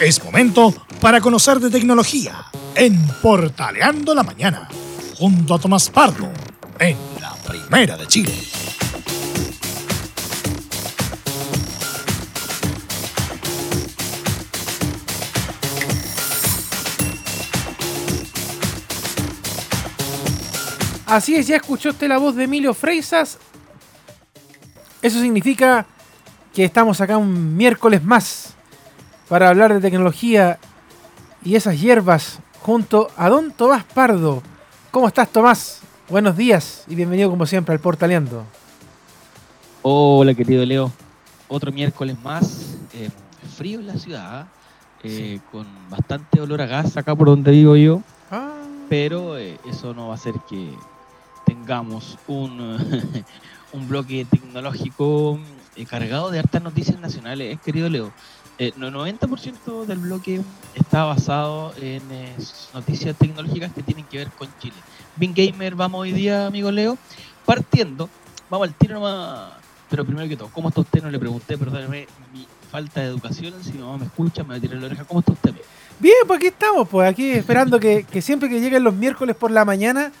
Es momento para conocer de tecnología en Portaleando la Mañana, junto a Tomás Pardo, en la Primera de Chile. Así es, ya escuchó usted la voz de Emilio Freisas. Eso significa que estamos acá un miércoles más para hablar de tecnología y esas hierbas junto a Don Tomás Pardo. ¿Cómo estás, Tomás? Buenos días y bienvenido como siempre al Portaleando. Hola, querido Leo. Otro miércoles más. eh, frío en la ciudad, eh, con bastante olor a gas acá por donde vivo yo, Ah, pero eh, eso no va a hacer que tengamos un, un bloque tecnológico cargado de hartas noticias nacionales, eh, querido Leo. Eh, no- 90% del bloque está basado en eh, noticias tecnológicas que tienen que ver con Chile. Bing Gamer, vamos hoy día, amigo Leo, partiendo, vamos al tiro nomás, pero primero que todo, ¿cómo está usted? No le pregunté, perdóneme mi falta de educación, si mi mamá me escucha, me va a tirar la oreja, ¿cómo está usted? Bien, pues aquí estamos, pues aquí esperando que, que siempre que lleguen los miércoles por la mañana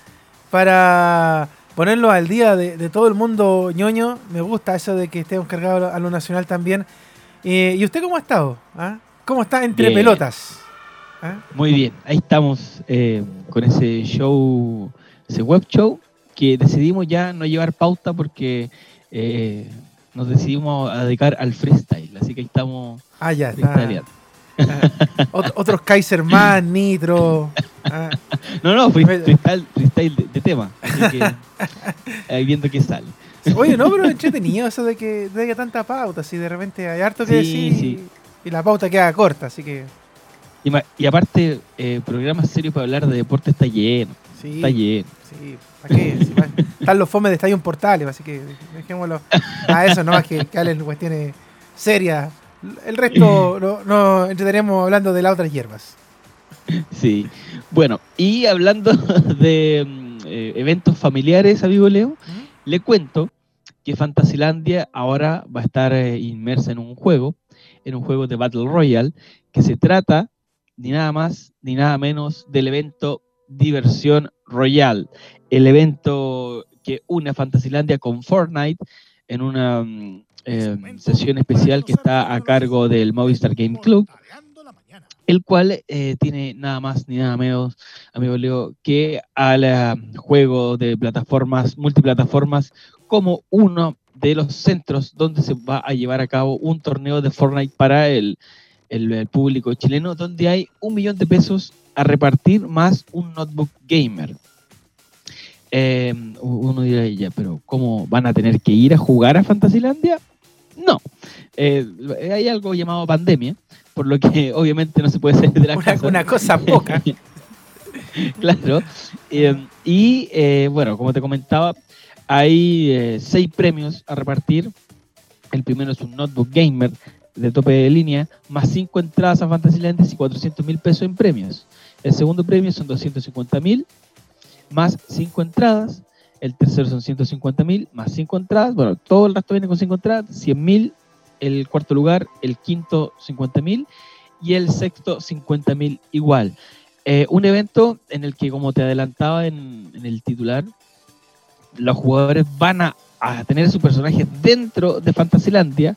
para ponerlo al día de, de todo el mundo ñoño. Me gusta eso de que estemos cargados a lo nacional también. Eh, ¿Y usted cómo ha estado? ah? ¿Cómo está entre Bien. pelotas? ¿Ah? Muy bien, ahí estamos eh, con ese show, ese web show, que decidimos ya no llevar pauta porque eh, nos decidimos a dedicar al freestyle, así que ahí estamos Ah, ya, está. Ah, ot- otros Kaiser Man, Nitro. ah. No, no, freestyle, freestyle de, de tema, así que ahí viendo qué sale. Oye, no, pero entretenido eso de que de que tanta pauta, si de repente hay harto que Sí, decir sí. y la pauta queda corta, así que Y, aparte, eh, programas serios para hablar de deporte está lleno, sí. está lleno. Sí, ¿para qué? Si va- están los fomes de Estadio Portales, así que dejémoslo a eso, no más que, que hablen cuestiones serias. El resto no, no entretenemos hablando de las otras hierbas. Sí. Bueno, y hablando de mm, eh, eventos familiares, amigo Leo, le cuento que Fantasilandia ahora va a estar eh, inmersa en un juego, en un juego de Battle Royale, que se trata ni nada más ni nada menos del evento Diversión Royal, el evento que une a Fantasilandia con Fortnite en una mm, eh, sesión especial que está a cargo del Movistar Game Club el cual eh, tiene nada más ni nada menos, amigo Leo, que al eh, juego de plataformas, multiplataformas, como uno de los centros donde se va a llevar a cabo un torneo de Fortnite para el, el- público chileno, donde hay un millón de pesos a repartir más un notebook gamer. Eh, uno dirá, ya, pero ¿cómo van a tener que ir a jugar a Fantasilandia? No. Eh, hay algo llamado pandemia, por lo que obviamente no se puede salir de la Una, casa. una cosa poca. claro. Eh, y eh, bueno, como te comentaba, hay eh, seis premios a repartir. El primero es un notebook gamer de tope de línea, más cinco entradas a Fantasylandia y 400 mil pesos en premios. El segundo premio son 250 mil, más cinco entradas. El tercero son 150 mil, más cinco entradas. Bueno, todo el resto viene con cinco entradas. 100 mil el cuarto lugar, el quinto 50 mil y el sexto 50 mil igual. Eh, un evento en el que, como te adelantaba en, el titular, los jugadores van a, a tener su personaje dentro de Fantasilandia,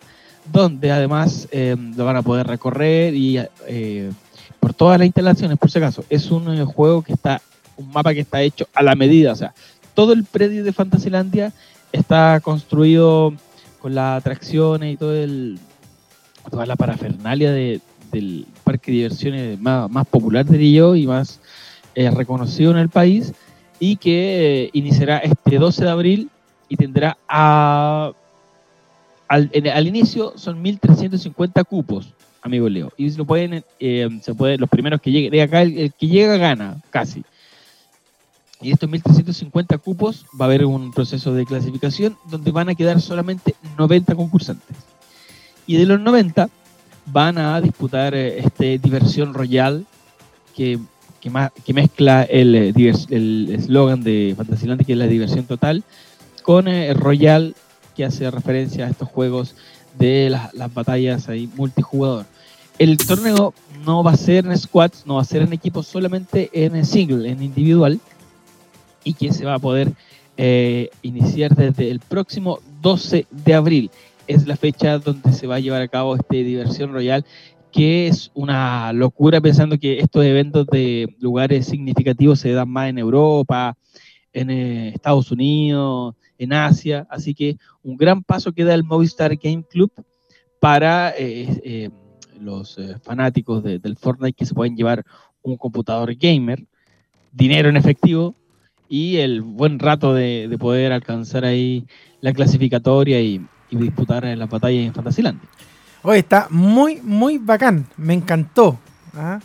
donde además eh, lo van a poder recorrer y eh, por todas las instalaciones, por si acaso. Es un eh, juego que está, un mapa que está hecho a la medida, o sea, todo el predio de Fantasilandia está construido con las atracciones y todo el, toda la parafernalia de, del parque de diversiones más, popular, diría yo, y más eh, reconocido en el país, y que eh, iniciará este 12 de abril y tendrá a, al, en- al inicio son 1.350 cupos, amigo Leo, y lo pueden, eh, se puede, los primeros que lleguen, de acá el que llega gana, casi. Y estos 1.350 cupos va a haber un proceso de clasificación donde van a quedar solamente 90 concursantes. Y de los 90 van a disputar eh, este diversión royal que, que, mezcla el eh, el eslogan de Fantasyland que es la diversión total con eh, el royal que hace referencia a estos juegos de las, las batallas ahí multijugador. El torneo no va a ser en squads, no va a ser en equipos, solamente en single, en individual, y que se va a poder eh, iniciar desde el próximo 12 de abril. Es la fecha donde se va a llevar a cabo este Diversión Royal, que es una locura pensando que estos eventos de lugares significativos se dan más en Europa, en eh, Estados Unidos, en Asia. Así que un gran paso que da el Movistar Game Club para eh, los fanáticos del Fortnite que se pueden llevar un computador gamer, dinero en efectivo y el buen rato de, poder alcanzar ahí la clasificatoria y, disputar en las batallas en Fantasyland. Oye, está muy, muy bacán. Me encantó. ¿ah?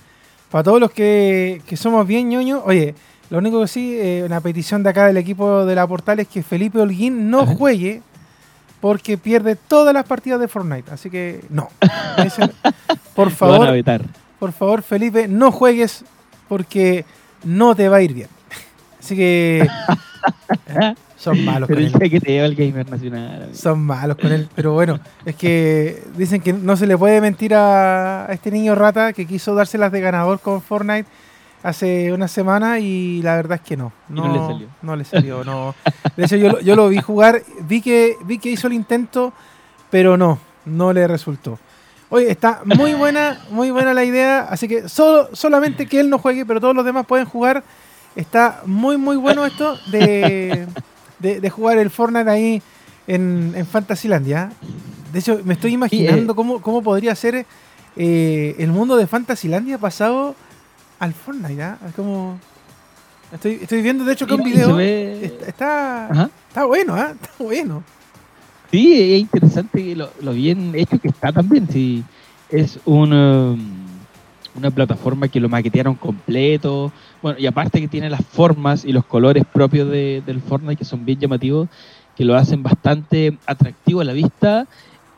Para todos los que, somos bien ñoños, oye, lo único que sí, eh, una petición de acá del equipo de la Portal es que Felipe Holguín no juegue porque pierde todas las partidas de Fortnite. Así que no. por favor, por favor, Felipe, no juegues porque no te va a ir bien. Así que. son malos con él. que te el gamer nacional. Son malos con él. Pero bueno, es que dicen que no se le puede mentir a, este niño rata que quiso dárselas de ganador con Fortnite hace una semana y la verdad es que no. No, le salió. No le salió, no. De hecho, yo, yo, lo vi jugar, vi que, vi que hizo el intento, pero no, no le resultó. Oye, está muy buena, muy buena la idea, así que solo, solamente que él no juegue, pero todos los demás pueden jugar Está muy, muy bueno esto de, jugar el Fortnite ahí en, en Fantasylandia. De hecho, me estoy imaginando eh. cómo, podría ser eh, el mundo de Fantasylandia pasado al Fortnite. ¿ah? Como... Estoy, estoy viendo, de hecho, que un video está, está, bueno, ¿ah? está bueno. Sí, es interesante lo, lo, bien hecho que está también. Sí, es un, um, una plataforma que lo maquetearon completo. Bueno, y aparte que tiene las formas y los colores propios de, del Fortnite que son bien llamativos, que lo hacen bastante atractivo a la vista.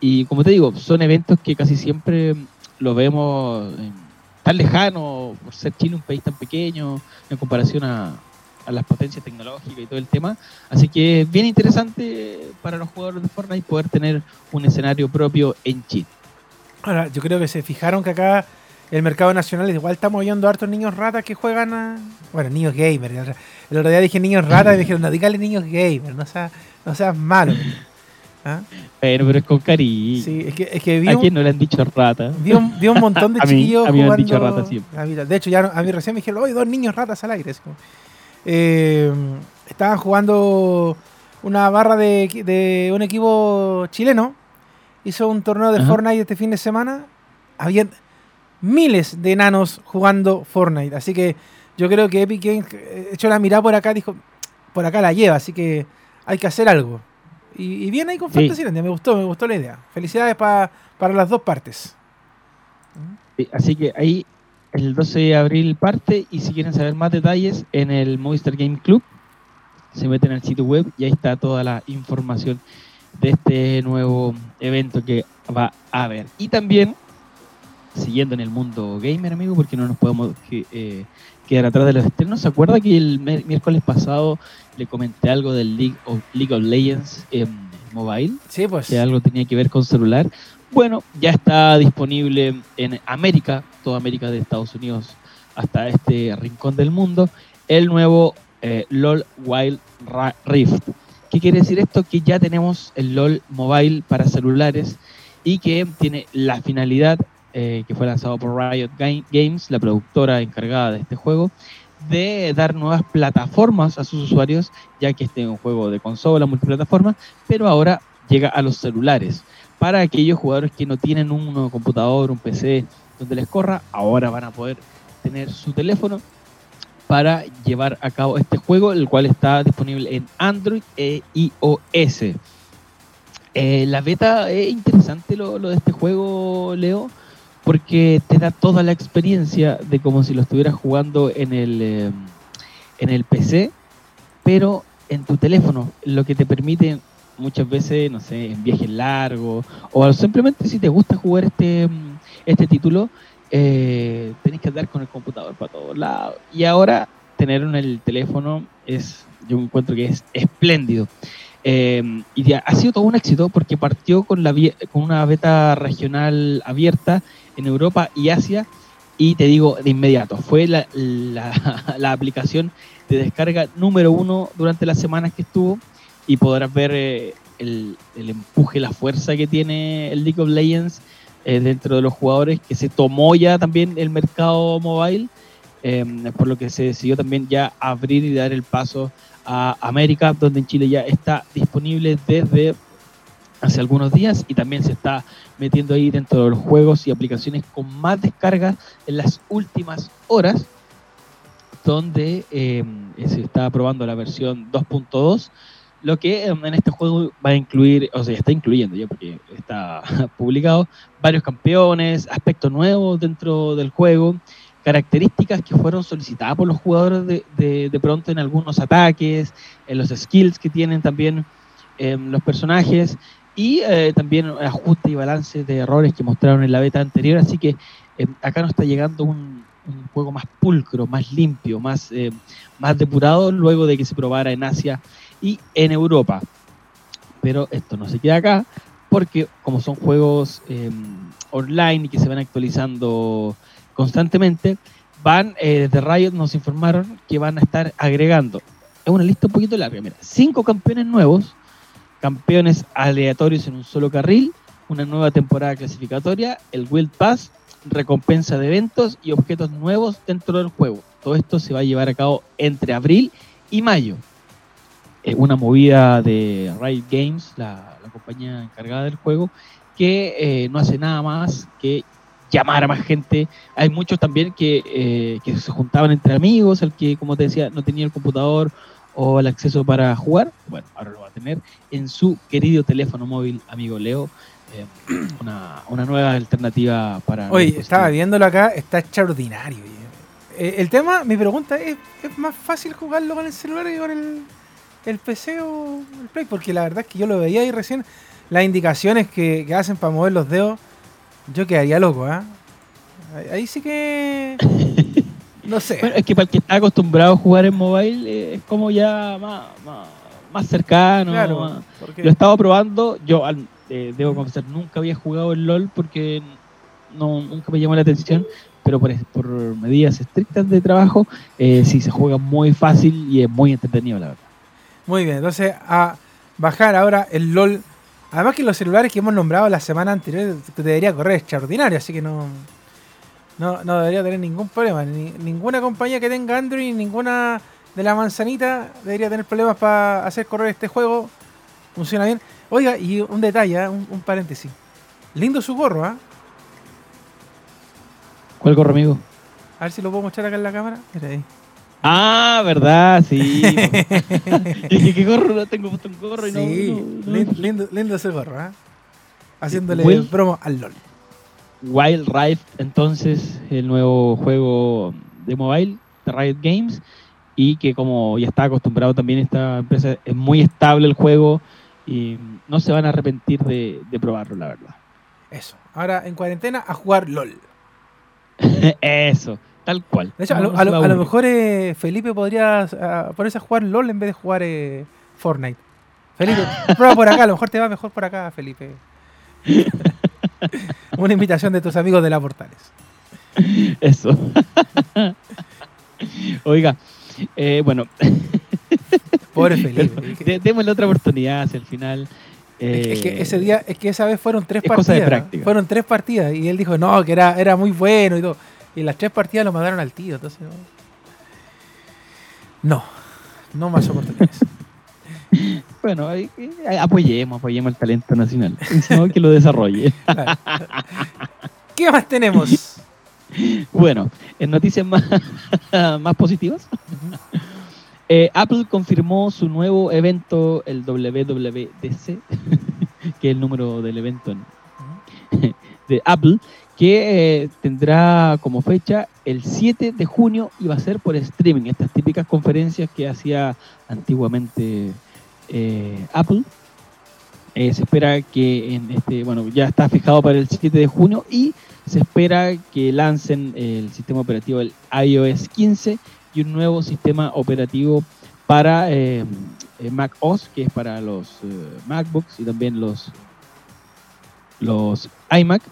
Y como te digo, son eventos que casi siempre lo vemos tan lejano, por ser Chile un país tan pequeño, en comparación a, a las potencias tecnológicas y todo el tema. Así que es bien interesante para los jugadores de Fortnite poder tener un escenario propio en Chile. Ahora, yo creo que se fijaron que acá el mercado nacional. Igual estamos oyendo a hartos niños ratas que juegan a. Bueno, niños gamers. El otro día dije niños ratas y me dijeron, no, dígale niños gamers, no seas, no seas malo. ¿Ah? Pero, pero es con cariño. Sí, es que, es que vi ¿A quién no le han dicho rata? Vi un, vi un montón de chiquillos a mí, a mí han dicho rata siempre. de hecho, ya a mí recién me dijeron, oye, dos niños ratas al aire. Eh, estaban jugando una barra de, de, un equipo chileno. Hizo un torneo de Fortnite este fin de semana. Habían miles de enanos jugando Fortnite. Así que yo creo que Epic Games eh, echó la mirada por acá, dijo, por acá la lleva, así que hay que hacer algo. Y, viene ahí con Fantasylandia, me gustó, me gustó la idea. Felicidades para las dos partes. así que ahí el 12 de abril parte y si quieren saber más detalles en el Movistar Game Club, se meten al sitio web y ahí está toda la información de este nuevo evento que va a haber. Y también siguiendo en el mundo gamer, amigo, porque no nos podemos eh, quedar atrás de los externos. ¿Se acuerda que el miércoles pasado le comenté algo del League of, League of Legends en mobile? Sí, pues. Que algo tenía que ver con celular. Bueno, ya está disponible en América, toda América de Estados Unidos hasta este rincón del mundo, el nuevo eh, LOL Wild Rift. ¿Qué quiere decir esto? Que ya tenemos el LOL Mobile para celulares y que tiene la finalidad eh, que fue lanzado por Riot Games, la productora encargada de este juego, de dar nuevas plataformas a sus usuarios, ya que este es un juego de consola multiplataforma, pero ahora llega a los celulares. Para aquellos jugadores que no tienen un computador, un PC donde les corra, ahora van a poder tener su teléfono para llevar a cabo este juego, el cual está disponible en Android e iOS. Eh, la beta es interesante lo, lo de este juego, Leo porque te da toda la experiencia de como si lo estuvieras jugando en el, eh, en el PC, pero en tu teléfono, lo que te permite muchas veces, no sé, en viajes largos, o simplemente si te gusta jugar este, este título, eh, tenés que andar con el computador para todos lados. Y ahora tenerlo en el teléfono es, yo encuentro que es espléndido. Eh, y ha sido todo un éxito porque partió con, la, con una beta regional abierta en Europa y Asia y te digo de inmediato, fue la, la, aplicación de descarga número uno durante las semanas que estuvo y podrás ver eh, el, el, empuje, la fuerza que tiene el League of Legends eh, dentro de los jugadores, que se tomó ya también el mercado mobile, em, por lo que se decidió también ya abrir y dar el paso a América, donde en Chile ya está disponible desde hace algunos días y también se está metiendo ahí dentro de los juegos y aplicaciones con más descargas en las últimas horas, donde em, se está probando la versión 2.2, lo que en este juego va a incluir, o sea, está incluyendo ya porque está publicado, varios campeones, aspectos nuevos dentro del juego, características que fueron solicitadas por los jugadores de, de, pronto en algunos ataques, en los skills que tienen también em, los personajes y eh, también ajuste y balance de errores que mostraron en la beta anterior. Así que eh, acá nos está llegando un, juego más pulcro, más limpio, más, eh, más depurado luego de que se probara en Asia y en Europa. Pero esto no se queda acá porque como son juegos online y que se van actualizando constantemente, van, desde Riot nos informaron que van a estar agregando, es una lista un poquito larga, mira, cinco campeones nuevos, campeones aleatorios en un solo carril, una nueva temporada clasificatoria, el Wild Pass, recompensa de eventos y objetos nuevos dentro del juego. Todo esto se va a llevar a cabo entre abril y mayo. Eh, una movida de Riot Games, la, compañía encargada del juego, que eh, no hace nada más que llamar a más gente. Hay muchos también que, eh, que se juntaban entre amigos, el que, como te decía, no tenía el computador o el acceso para jugar, bueno, ahora lo va a tener en su querido teléfono móvil, amigo Leo. Eh, una, una, nueva alternativa para... Oye, estaba viéndolo acá, está extraordinario. Eh, el tema, mi pregunta es, ¿es más fácil jugarlo con el celular que con el, el PC o el Play? Porque la verdad es que yo lo veía ahí recién, las indicaciones que, que hacen para mover los dedos, yo quedaría loco, ¿ah? Ahí sí que... No sé. Bueno, es que para el que está acostumbrado a jugar en mobile eh, es como ya más, más, cercano. Claro, Lo he estado probando. Yo eh, debo confesar, nunca había jugado el LOL porque no, nunca me llamó la atención. Pero por, por medidas estrictas de trabajo, eh, sí se juega muy fácil y es muy entretenido, la verdad. Muy bien, entonces a bajar ahora el LOL. Además que los celulares que hemos nombrado la semana anterior debería correr extraordinario, así que no, no, no debería tener ningún problema. ninguna compañía que tenga Android, ninguna de la manzanita debería tener problemas para hacer correr este juego. Funciona bien. Oiga, y un detalle, ¿eh? un, paréntesis. Lindo su gorro, ¿ah? ¿Cuál gorro, amigo? A ver si lo puedo mostrar acá en la cámara. Mira ahí. Ah, verdad, sí. ¿qué gorro? Tengo puesto un gorro y no, Lindo, lindo, ese gorro, ¿ah? Haciéndole promo al LOL. Wild Rift, entonces, el nuevo juego de mobile de Riot Games, y que como ya está acostumbrado también esta empresa, es muy estable el juego y no se van a arrepentir de, probarlo, la verdad. Eso. Ahora en cuarentena a jugar LOL. Eso, tal cual. De hecho, a, lo, mejor eh, Felipe podría ponerse a jugar LOL en vez de jugar eh, Fortnite. Felipe, prueba por acá, a lo mejor te va mejor por acá, Felipe. Una invitación de tus amigos de la Portales. Eso. Oiga, eh, bueno. Pobre Felipe. démosle otra oportunidad hacia el final. es que ese día, es que esa vez fueron tres partidas. Fueron tres partidas y él dijo no, que era, era muy bueno y todo. Y las tres partidas lo mandaron al tío, entonces. No, no más oportunidades. Bueno, apoyemos, apoyemos el talento nacional. que lo desarrolle. ¿Qué más tenemos? Bueno, en noticias más, más positivas, eh, Apple confirmó su nuevo evento, el WWDC, que es el número del evento de Apple, que eh, tendrá como fecha el 7 de junio y va a ser por streaming, estas típicas conferencias que hacía antiguamente eh, Apple. Eh, se espera que en este, bueno, ya está fijado para el 7 de junio y se espera que lancen el sistema operativo el iOS 15 y un nuevo sistema operativo para eh, Mac OS, que es para los MacBooks y también los, los iMac.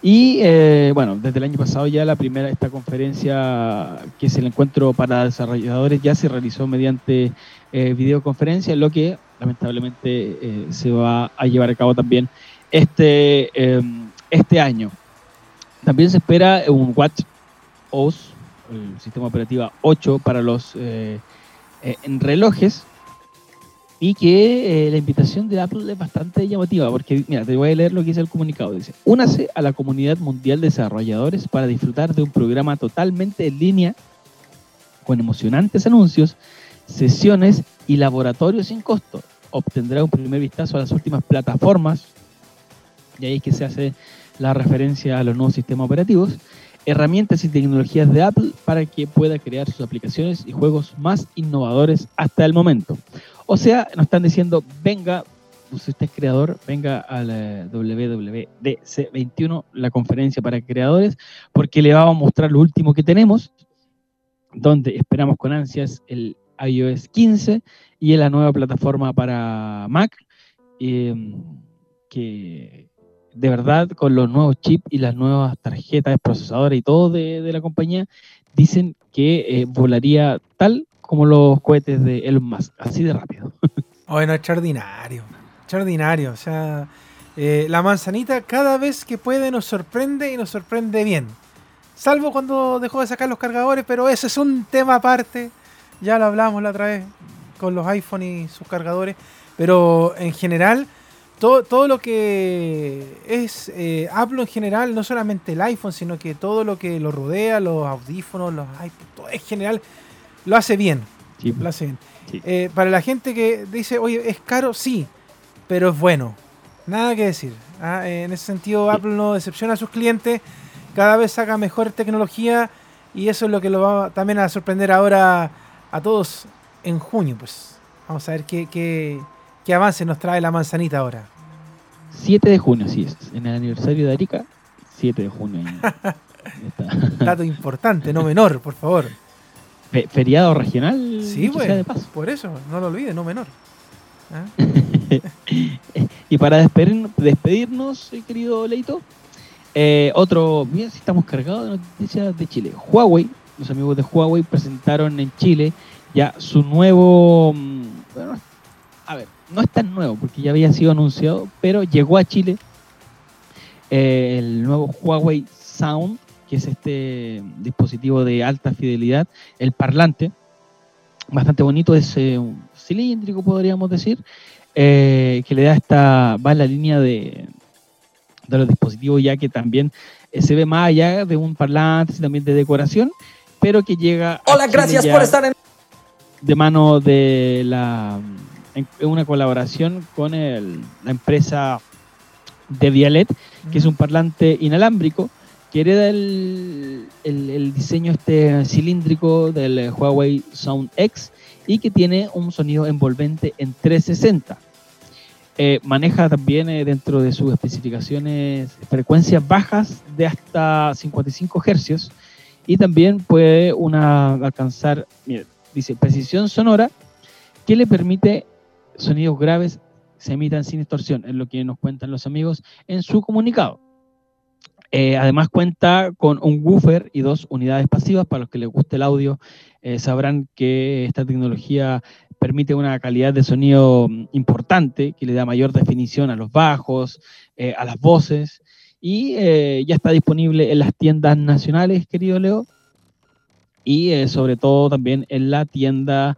Y eh, bueno, desde el año pasado ya la primera, esta conferencia, que es el encuentro para desarrolladores, ya se realizó mediante eh, videoconferencia, lo que lamentablemente eh, se va a llevar a cabo también este, em, este año. También se espera un Watch OS, el sistema operativo 8 para los en relojes, y que eh, la invitación de Apple es bastante llamativa, porque mira, te voy a leer lo que dice el comunicado. Dice, únase a la comunidad mundial de desarrolladores para disfrutar de un programa totalmente en línea, con emocionantes anuncios, sesiones y laboratorios sin costo. Obtendrá un primer vistazo a las últimas plataformas, y ahí es que se hace la referencia a los nuevos sistemas operativos, herramientas y tecnologías de Apple para que pueda crear sus aplicaciones y juegos más innovadores hasta el momento. O sea, nos están diciendo, venga, pues, si usted es creador, venga a la WWDC21, la conferencia para creadores, porque le vamos a mostrar lo último que tenemos, donde esperamos con ansias el iOS 15 y la nueva plataforma para Mac, em, que de verdad con los nuevos chips y las nuevas tarjetas, procesadores y todo de, la compañía, dicen que eh, volaría tal como los cohetes de Elon Musk, así de rápido. Bueno, extraordinario, extraordinario. O sea, eh, la manzanita cada vez que puede nos sorprende y nos sorprende bien. Salvo cuando dejó de sacar los cargadores, pero ese es un tema aparte. Ya lo hablamos la otra vez con los iPhone y sus cargadores. Pero en general, todo, todo lo que es eh, Apple en general, no solamente el iPhone, sino que todo lo que lo rodea, los audífonos, los iPods, todo en general lo hace bien. Lo hace bien. Eh, para la gente que dice, oye, es caro, sí, pero es bueno. Nada que decir. ¿ah? En ese sentido, Apple no decepciona a sus clientes, cada vez saca mejor tecnología y eso es lo que lo va también a sorprender ahora a todos en junio. Pues vamos a ver qué, qué, qué avance nos trae la manzanita ahora. 7 de junio, sí, en el aniversario de Arica, 7 de junio. Dato importante, no menor, por favor feriado regional. Sí, pues, por eso, no lo olvides, no menor. ¿Ah? y para despedirnos, eh, querido Leito, eh, otro, bien si estamos cargados de noticias de Chile. Huawei, los amigos de Huawei presentaron en Chile ya su nuevo, mm, bueno, a ver, no es tan nuevo porque ya había sido anunciado, pero llegó a Chile eh, el nuevo Huawei Sound que es este dispositivo de alta fidelidad, el parlante, bastante bonito, es eh, cilíndrico, podríamos decir, eh, que le da esta, va en la línea de, de los dispositivos ya que también se ve más allá de un parlante, también de decoración, pero que llega... Hola, gracias por estar en... De mano de la... En una colaboración con el, la empresa de Vialet, que es un parlante inalámbrico que hereda el, diseño este cilíndrico del Huawei Sound X y que tiene un sonido envolvente en 360. Eh, maneja también eh, dentro de sus especificaciones frecuencias bajas de hasta 55 Hz y también puede una alcanzar, dice, precisión sonora que le permite sonidos graves se emitan sin distorsión, es lo que nos cuentan los amigos en su comunicado. Eh, además cuenta con un woofer y dos unidades pasivas. Para los que les guste el audio, eh, sabrán que esta tecnología permite una calidad de sonido mm, importante, que le da mayor definición a los bajos, eh, a las voces, y ya está disponible en las tiendas nacionales, querido Leo, y sobre todo también en la tienda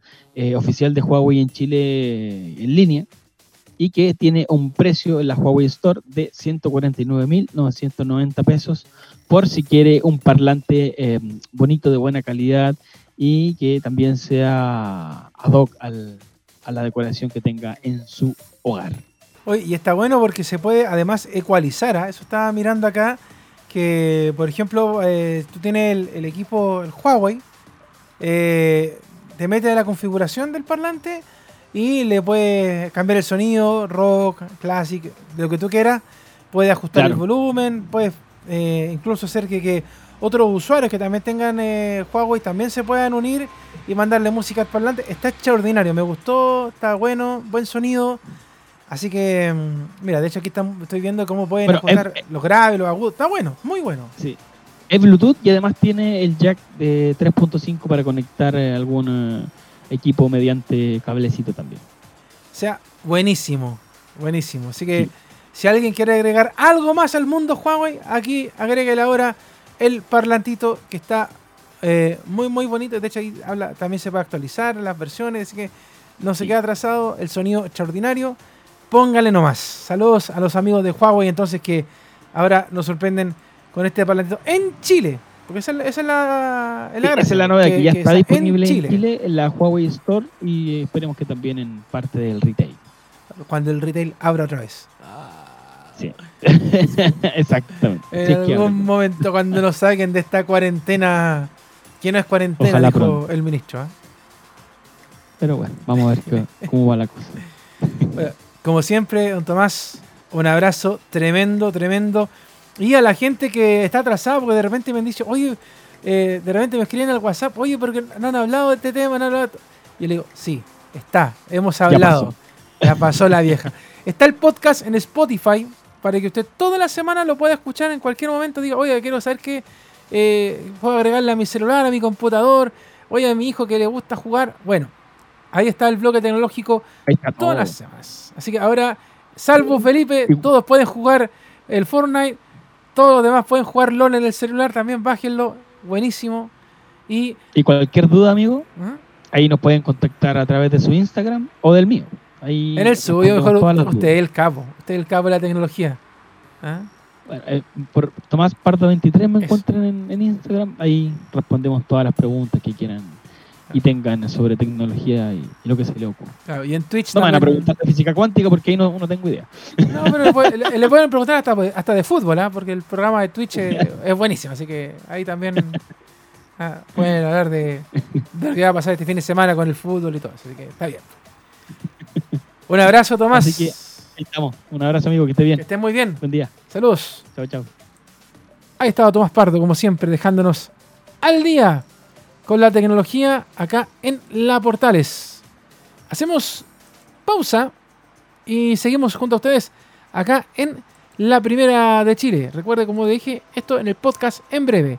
oficial de Huawei en Chile en línea, y que tiene un precio en la Huawei Store de 149.990 pesos por si quiere un parlante em, bonito de buena calidad y que también sea ad hoc a la decoración que tenga en su hogar. Oye, y está bueno porque se puede además ecualizar, ¿ah? eso estaba mirando acá, que por ejemplo eh, tú tienes el, equipo, el Huawei, eh, te metes a la configuración del parlante y le puedes cambiar el sonido, rock, classic, de lo que tú quieras. Puedes ajustar el volumen, puedes eh, incluso hacer que, otros usuarios que también tengan Huawei también se puedan unir y mandarle música al parlante. Está extraordinario, me gustó, está bueno, buen sonido. Así que, mm, mira, de hecho aquí están- estoy viendo cómo pueden Bueno, ajustar eh, los graves, los agudos. Está bueno, muy bueno. Sí. Es Bluetooth y además tiene el jack de 3.5 para conectar eh, algún eh, equipo mediante cablecito también. O sea, buenísimo, buenísimo. Así que Sí. si alguien quiere agregar algo más al mundo Huawei, aquí agréguele ahora el parlantito que está eh, muy, muy bonito. De hecho, ahí habla, también se puede actualizar las versiones, así que no se Sí. queda atrasado. El sonido extraordinario. Póngale nomás. Saludos a los amigos de Huawei, entonces que ahora nos sorprenden con este parlantito en Chile. Porque esa, es la- esa es la, es la Sí, esa es la novedad, que, ya está disponible en Chile. en la Huawei Store y eh, esperemos que también en parte del retail. Cuando el retail abra otra vez. Sí. Exactamente. En algún momento cuando nos saquen de esta cuarentena, que no es cuarentena, Ojalá dijo pronto. el ministro. ¿ah? Pero bueno, vamos a ver qué- cómo va la cosa. Bueno, como siempre, don Tomás, un abrazo tremendo, tremendo. Y a la gente que está atrasada, porque de repente me han dicho, oye, eh, de repente me escriben al WhatsApp, oye, porque no han hablado de este tema, no han hablado. de esto". Y yo le digo, sí, está, hemos hablado. pasó. Ya pasó la vieja. Está el podcast en Spotify para que usted toda la semana lo pueda escuchar en cualquier momento. Diga, oye, quiero saber que eh, puedo agregarle a mi celular, a mi computador. Oye, a mi hijo que le gusta jugar. Bueno, ahí está el bloque tecnológico todas las semanas. Así que ahora, salvo Felipe, todos pueden jugar el Fortnite. Todos los demás pueden jugar LOL en el celular. También bájenlo. Buenísimo. Y. Y cualquier duda, amigo, ¿ah? ahí nos pueden contactar a través de su Instagram o del mío. Ahí En el suyo, mejor usted es el capo. Usted es el capo de la tecnología. ¿Ah? Bueno, eh, por Tomás Pardo 23 me Eso. encuentran en, en Instagram. Ahí respondemos todas las preguntas que quieran y tengan sobre tecnología y, y lo que se le ocurra. Claro, y en Twitch No me van a también- preguntar de física cuántica porque ahí no, no tengo idea. No, pero le, puede- le- le pueden preguntar hasta, hasta de fútbol, ¿ah? porque el programa de Twitch es, es buenísimo. Así que ahí también ah, pueden hablar de, de lo que va a pasar este fin de semana con el fútbol y todo. Así que está bien. Un abrazo, Tomás. Así que- Ahí estamos. Un abrazo, amigo, que esté que bien. estés muy bien. Buen día. Saludos. Chao, chao. Ahí estaba Tomás Pardo, como siempre, dejándonos al día con la tecnología acá en La Portales. Hacemos pausa y seguimos junto a ustedes acá en la Primera de Chile. Recuerde, como dije, esto en el podcast en breve.